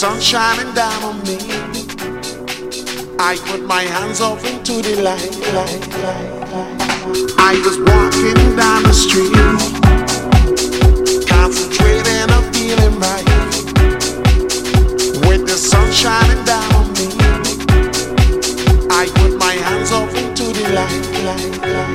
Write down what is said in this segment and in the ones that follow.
sun shining down on me. I put my hands off into the light, light, light, light. I was walking down the street, concentrating on feeling right. With the sun shining down on me, I put my hands off into the light, light, light.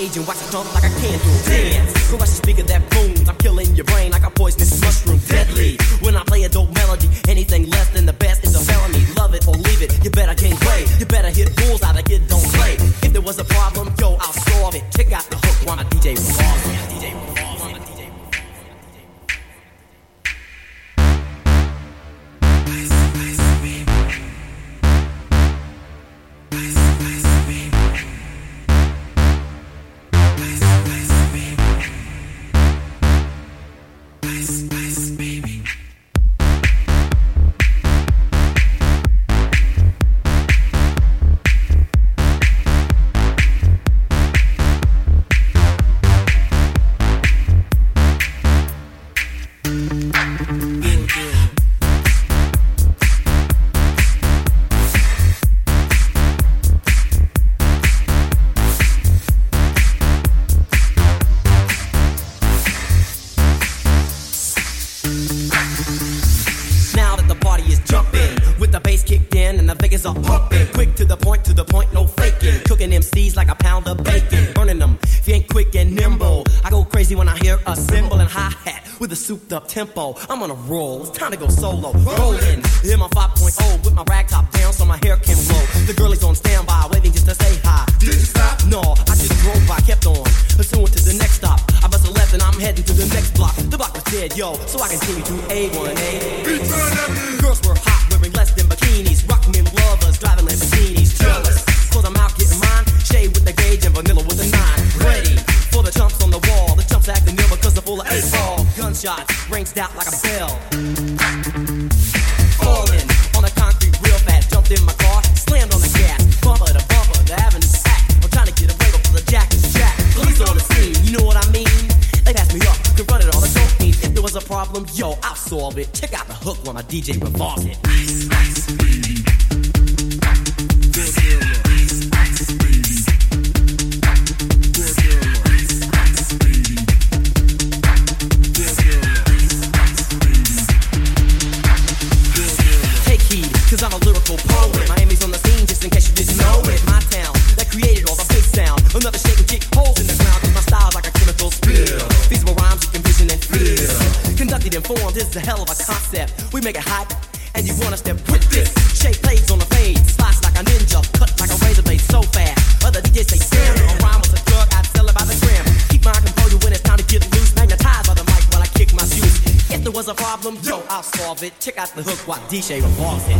stage and watch it dump like a candle. Dance. Who watch the speaker that booms? I'm killing your brain like a poisonous mushroom. Deadly. When I play a dope melody, anything less than the best is a felony. Love it or leave it. You better gain play. You better hit bulls out of it. Don't play. If there was a problem, yo, I'll solve it. Check out the hook while my DJ wrong tempo. I'm on a roll. It's time to go solo. Roll DJ Revolve. DJ boston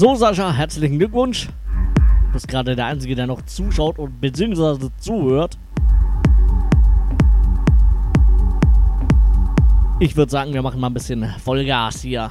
So, Sascha, herzlichen Glückwunsch. Du bist gerade der Einzige, der noch zuschaut und beziehungsweise zuhört. Ich würde sagen, wir machen mal ein bisschen Vollgas hier.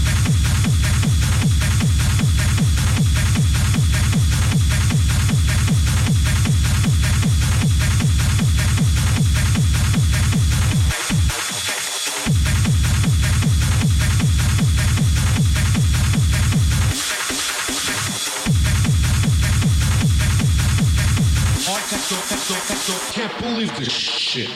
can't believe this shit.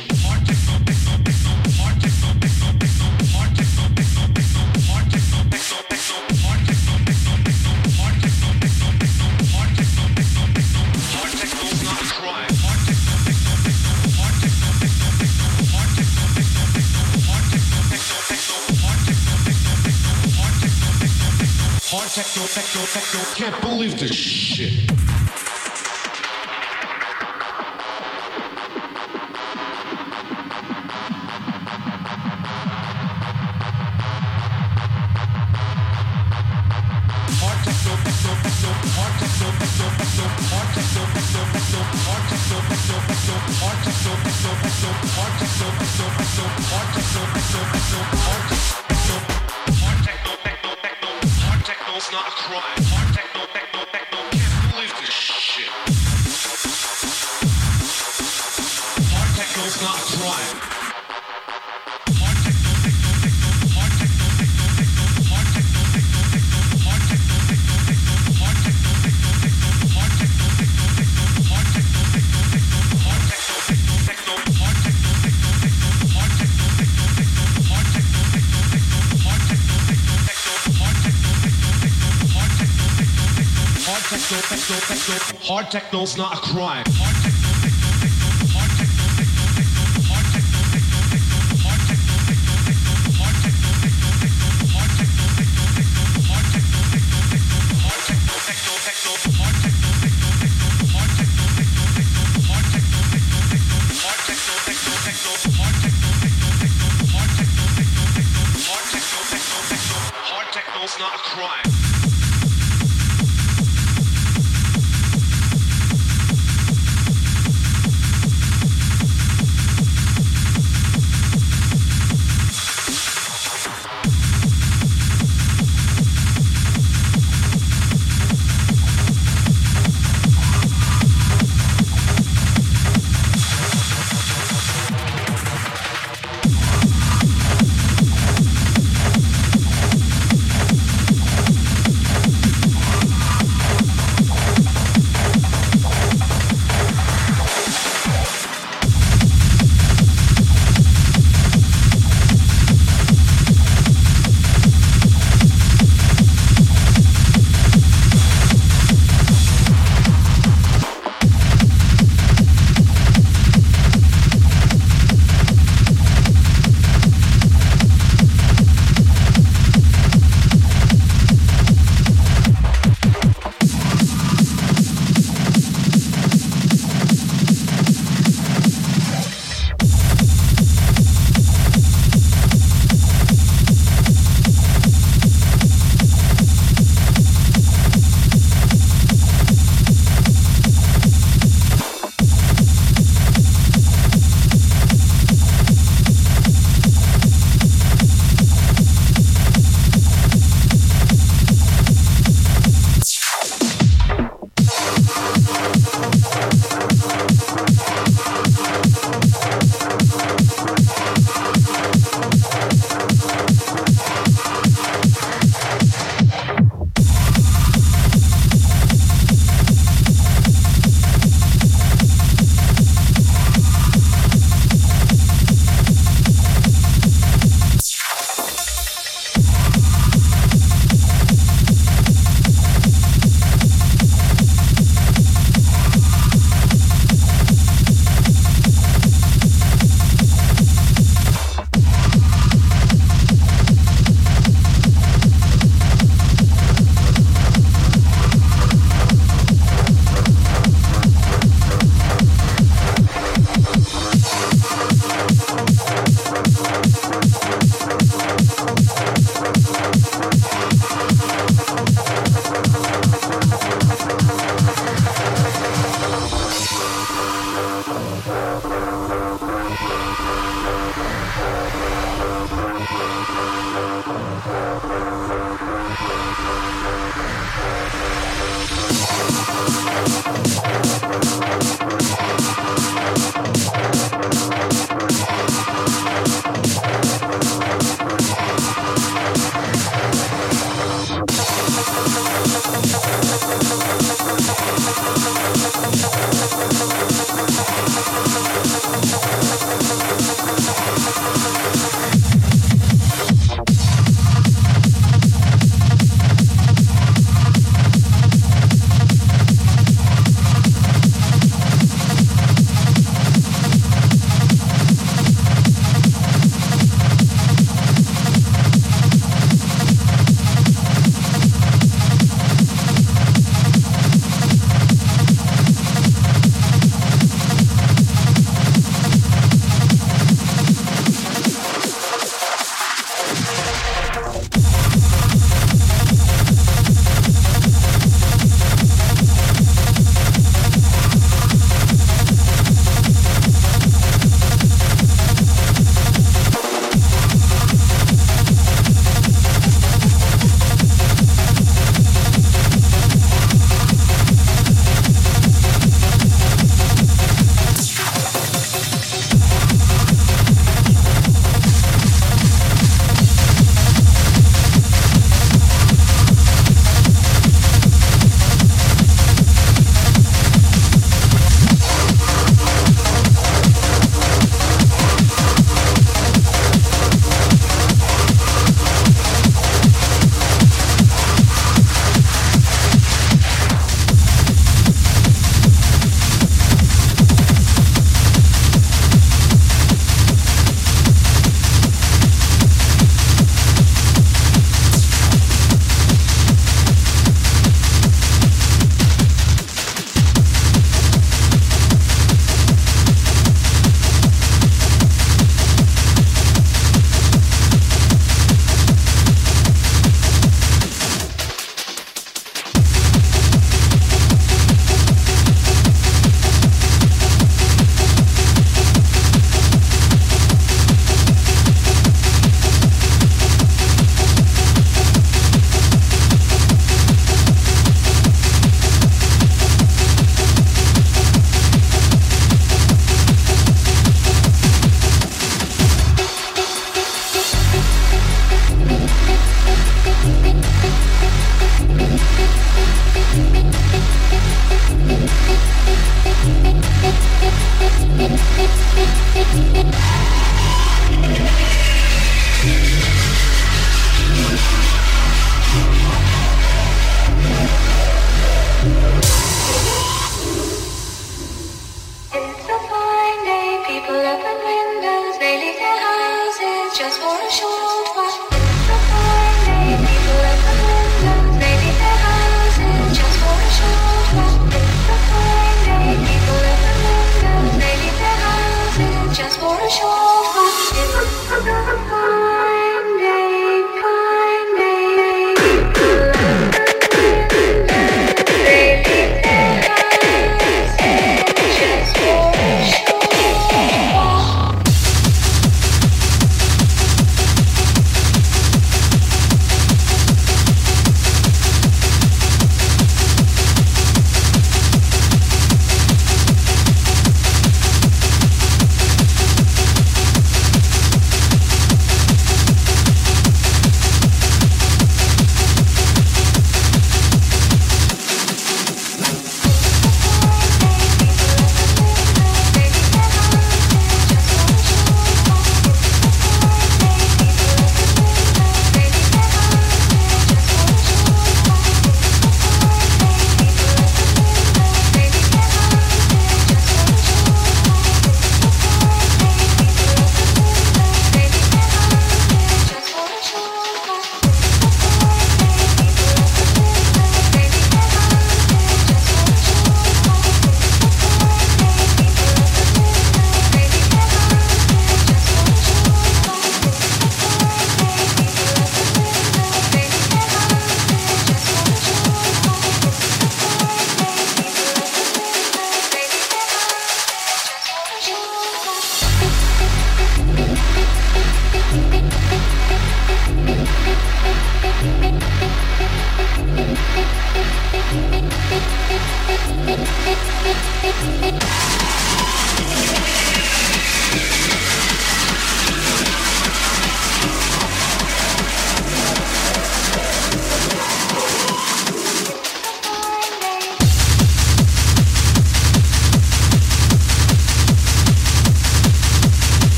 Techno, techno, techno, can't believe this shit. Hard techno's not a crime.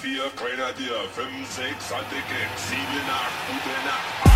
4 Grenadier, 5, 6 Antikek, 7, 8, gute Nacht.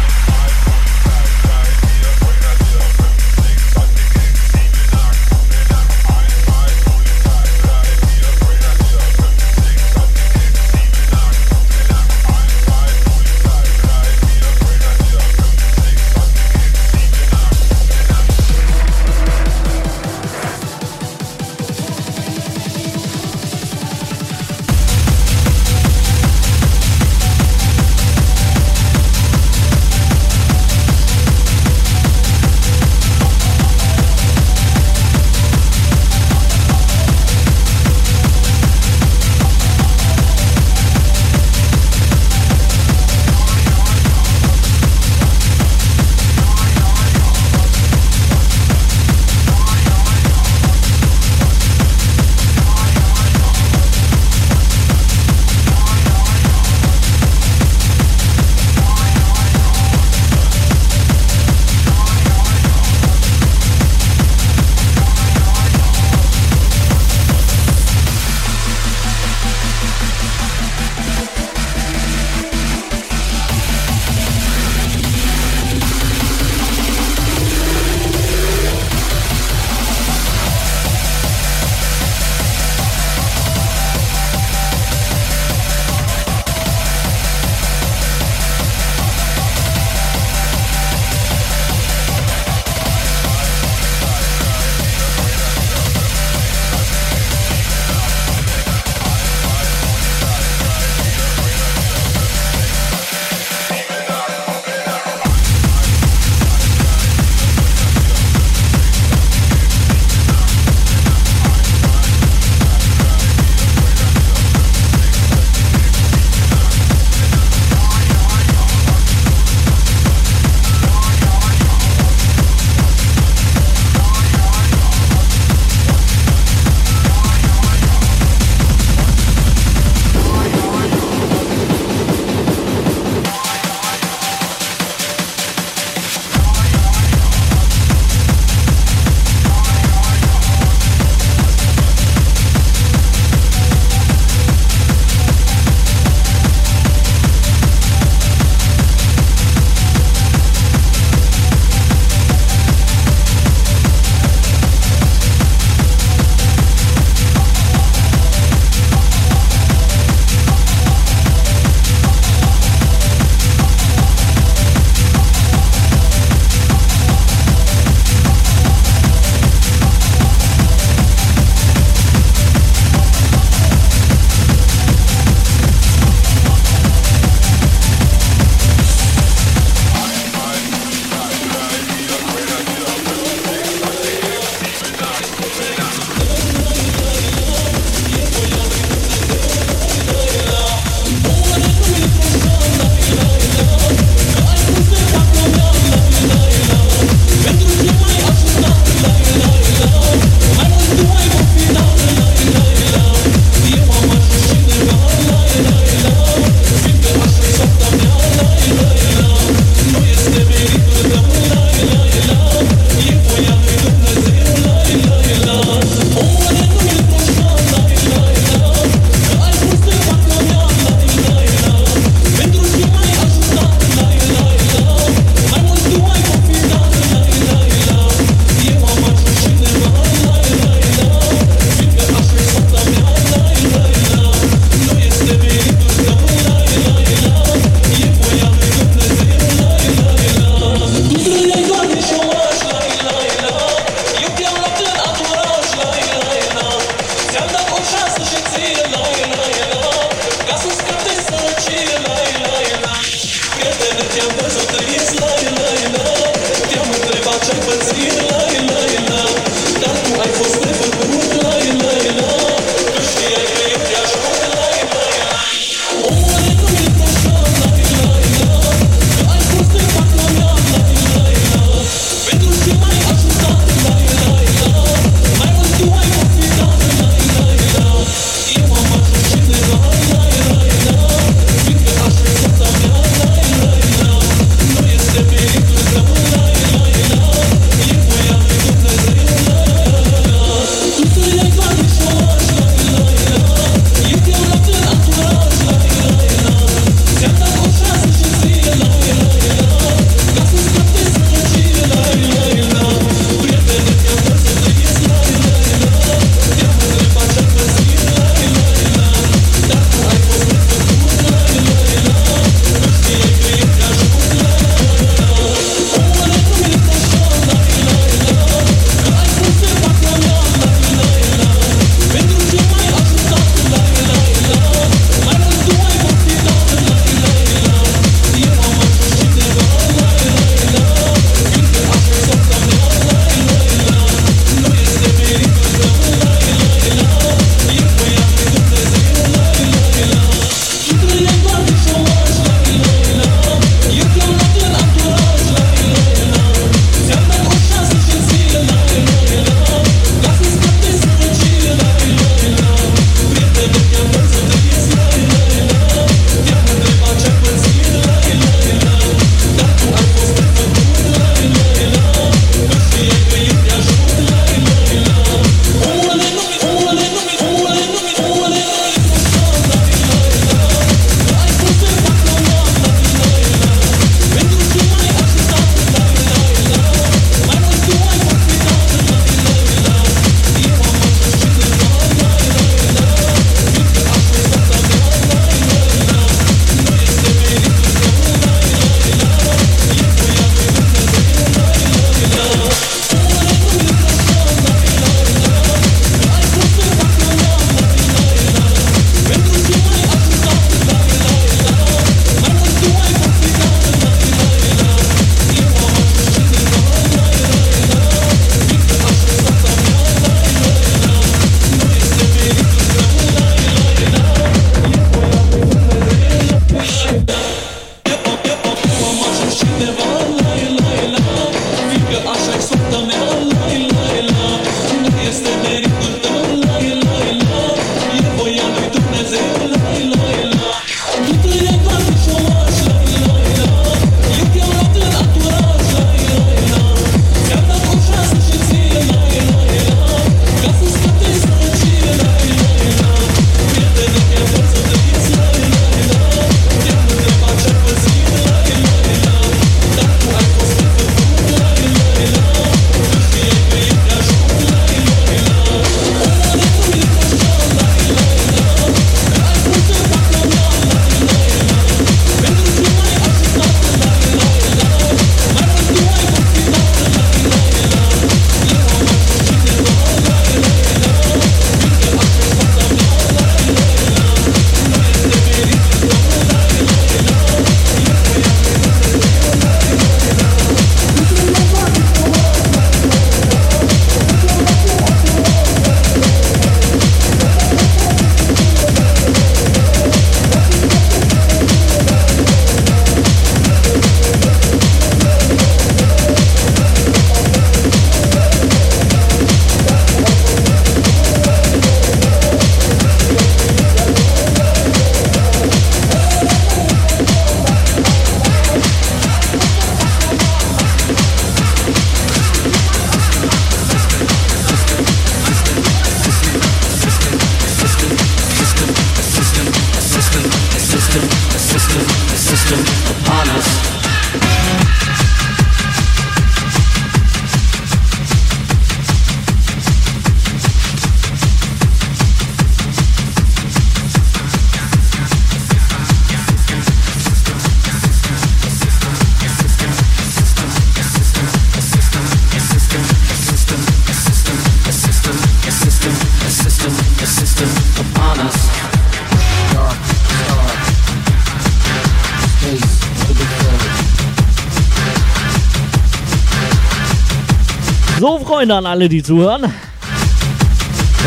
Freunde an alle, die zuhören.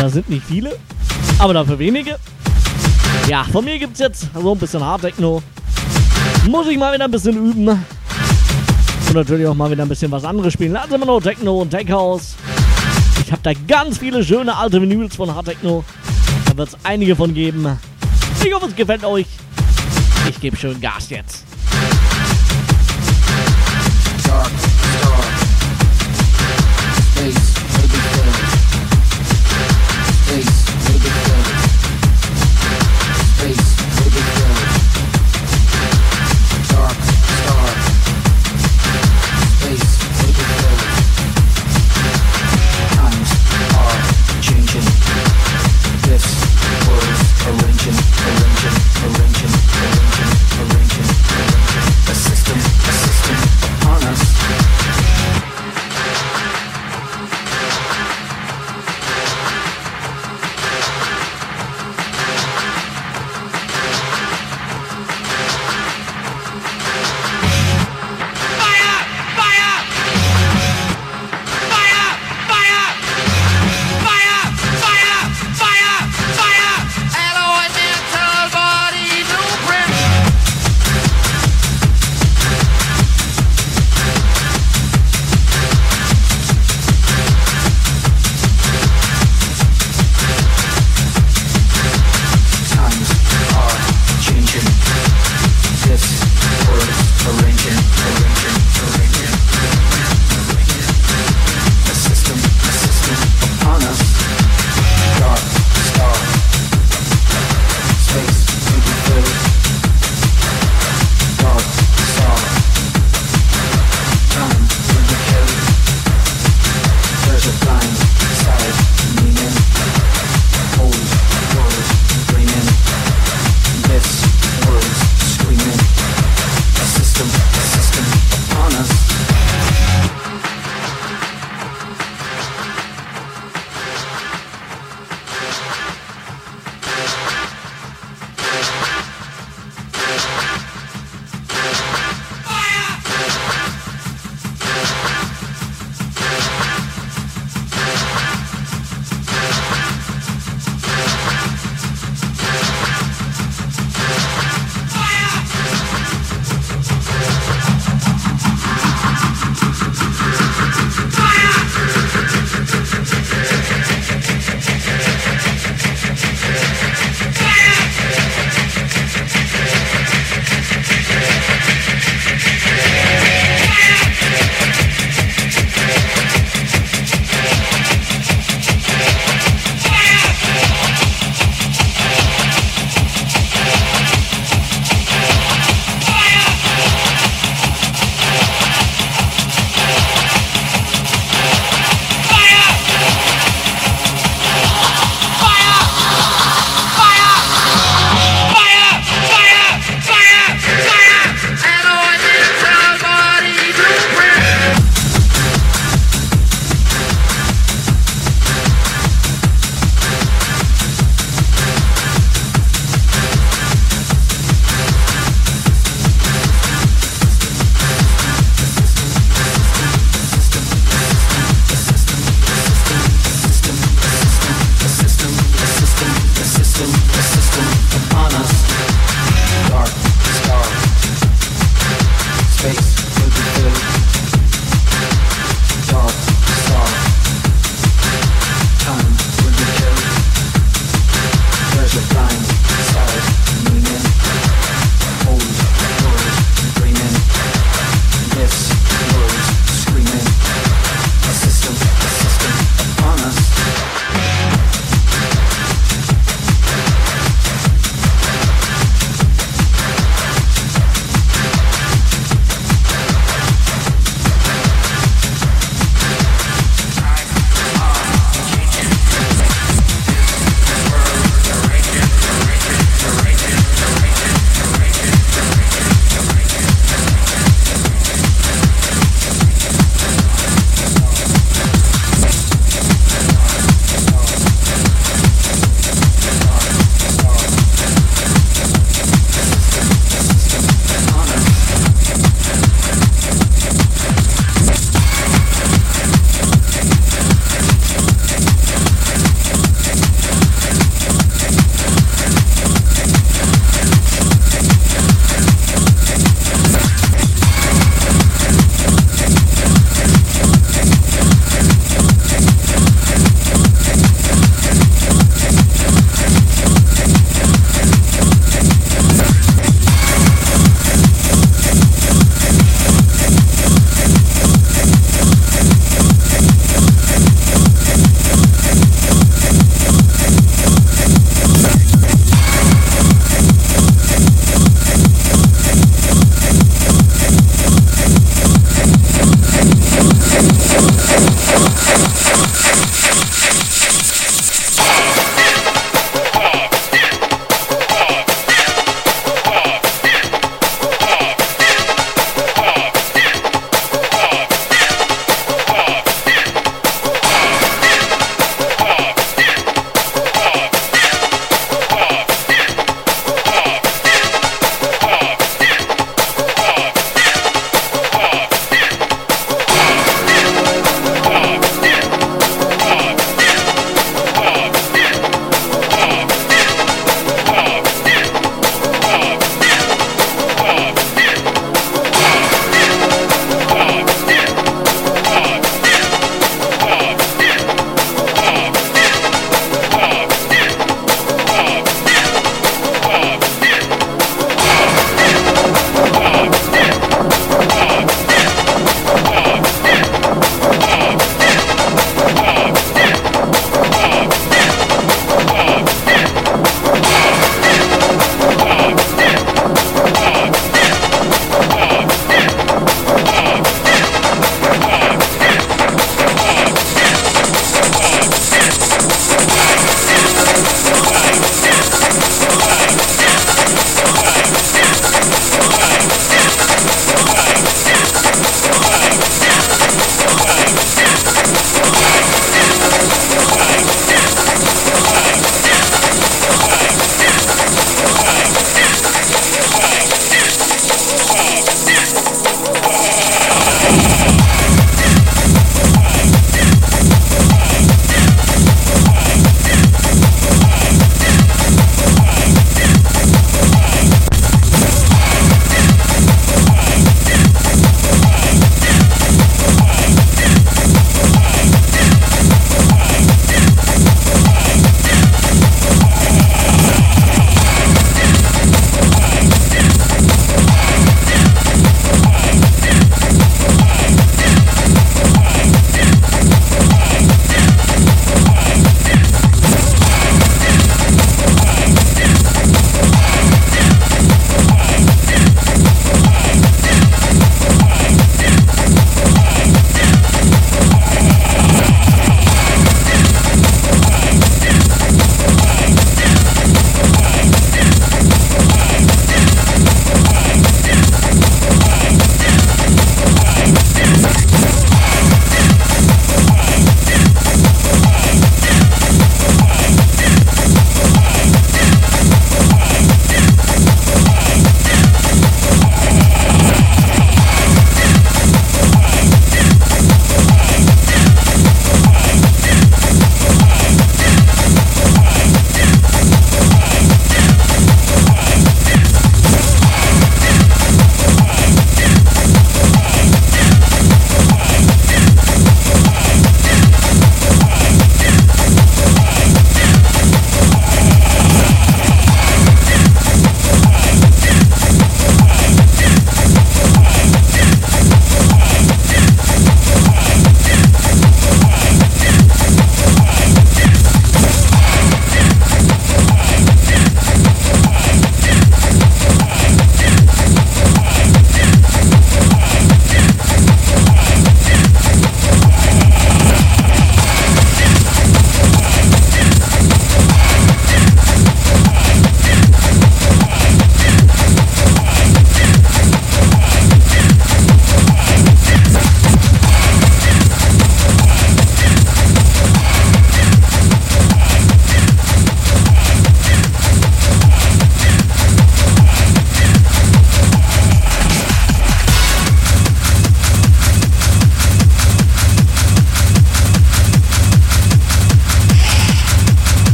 Das sind nicht viele, aber dafür wenige. Ja, von mir gibt es jetzt so ein bisschen Hard Techno. Muss ich mal wieder ein bisschen üben. Und natürlich auch mal wieder ein bisschen was anderes spielen. Also immer noch Techno und Tech House. Ich habe da ganz viele schöne alte Vinyls von Hard Techno. Da wird es einige von geben. Ich hoffe, es gefällt euch. Ich gebe schön Gas jetzt. Dark, face.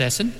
Essen?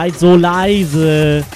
Seid so leise.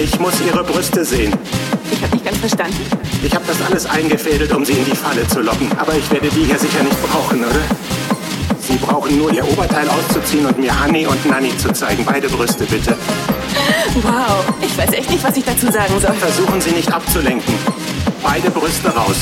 Ich muss Ihre Brüste sehen. Ich habe nicht ganz verstanden. Ich habe das alles eingefädelt, um Sie in die Falle zu locken. Aber ich werde die hier sicher nicht brauchen, oder? Sie brauchen nur Ihr Oberteil auszuziehen und mir Honey und Nanny zu zeigen. Beide Brüste, bitte. Wow, ich weiß echt nicht, was ich dazu sagen soll. Versuchen Sie nicht abzulenken. Beide Brüste raus.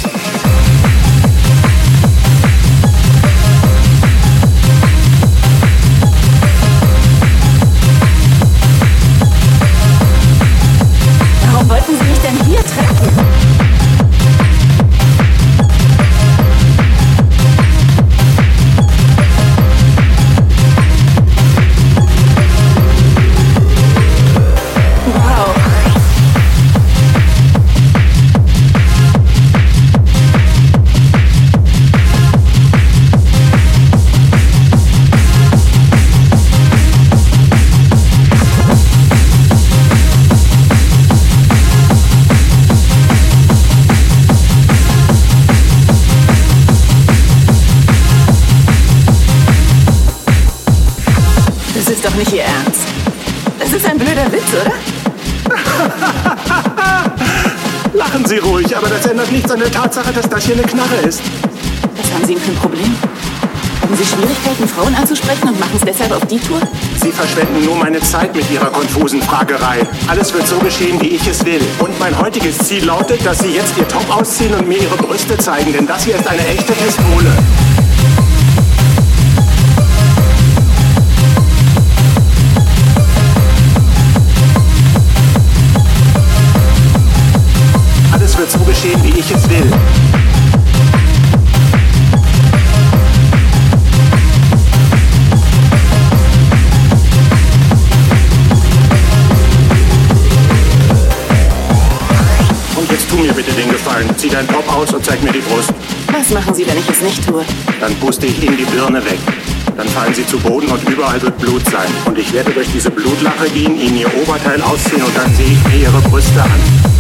Der Tatsache, dass das hier eine Knarre ist. Was haben Sie denn für ein Problem? Haben Sie Schwierigkeiten, Frauen anzusprechen und machen es deshalb auf die Tour? Sie verschwenden nur meine Zeit mit Ihrer konfusen Fragerei. Alles wird so geschehen, wie ich es will. Und mein heutiges Ziel lautet, dass Sie jetzt Ihr Top ausziehen und mir Ihre Brüste zeigen, denn das hier ist eine echte Pistole. Geschehen, wie ich es will. Und jetzt tu mir bitte den Gefallen. Zieh deinen Top aus und zeig mir die Brust. Was machen Sie, wenn ich es nicht tue? Dann puste ich Ihnen die Birne weg. Dann fallen Sie zu Boden und überall wird Blut sein. Und ich werde durch diese Blutlache gehen, Ihnen Ihr Oberteil ausziehen und dann sehe ich mir Ihre Brüste an.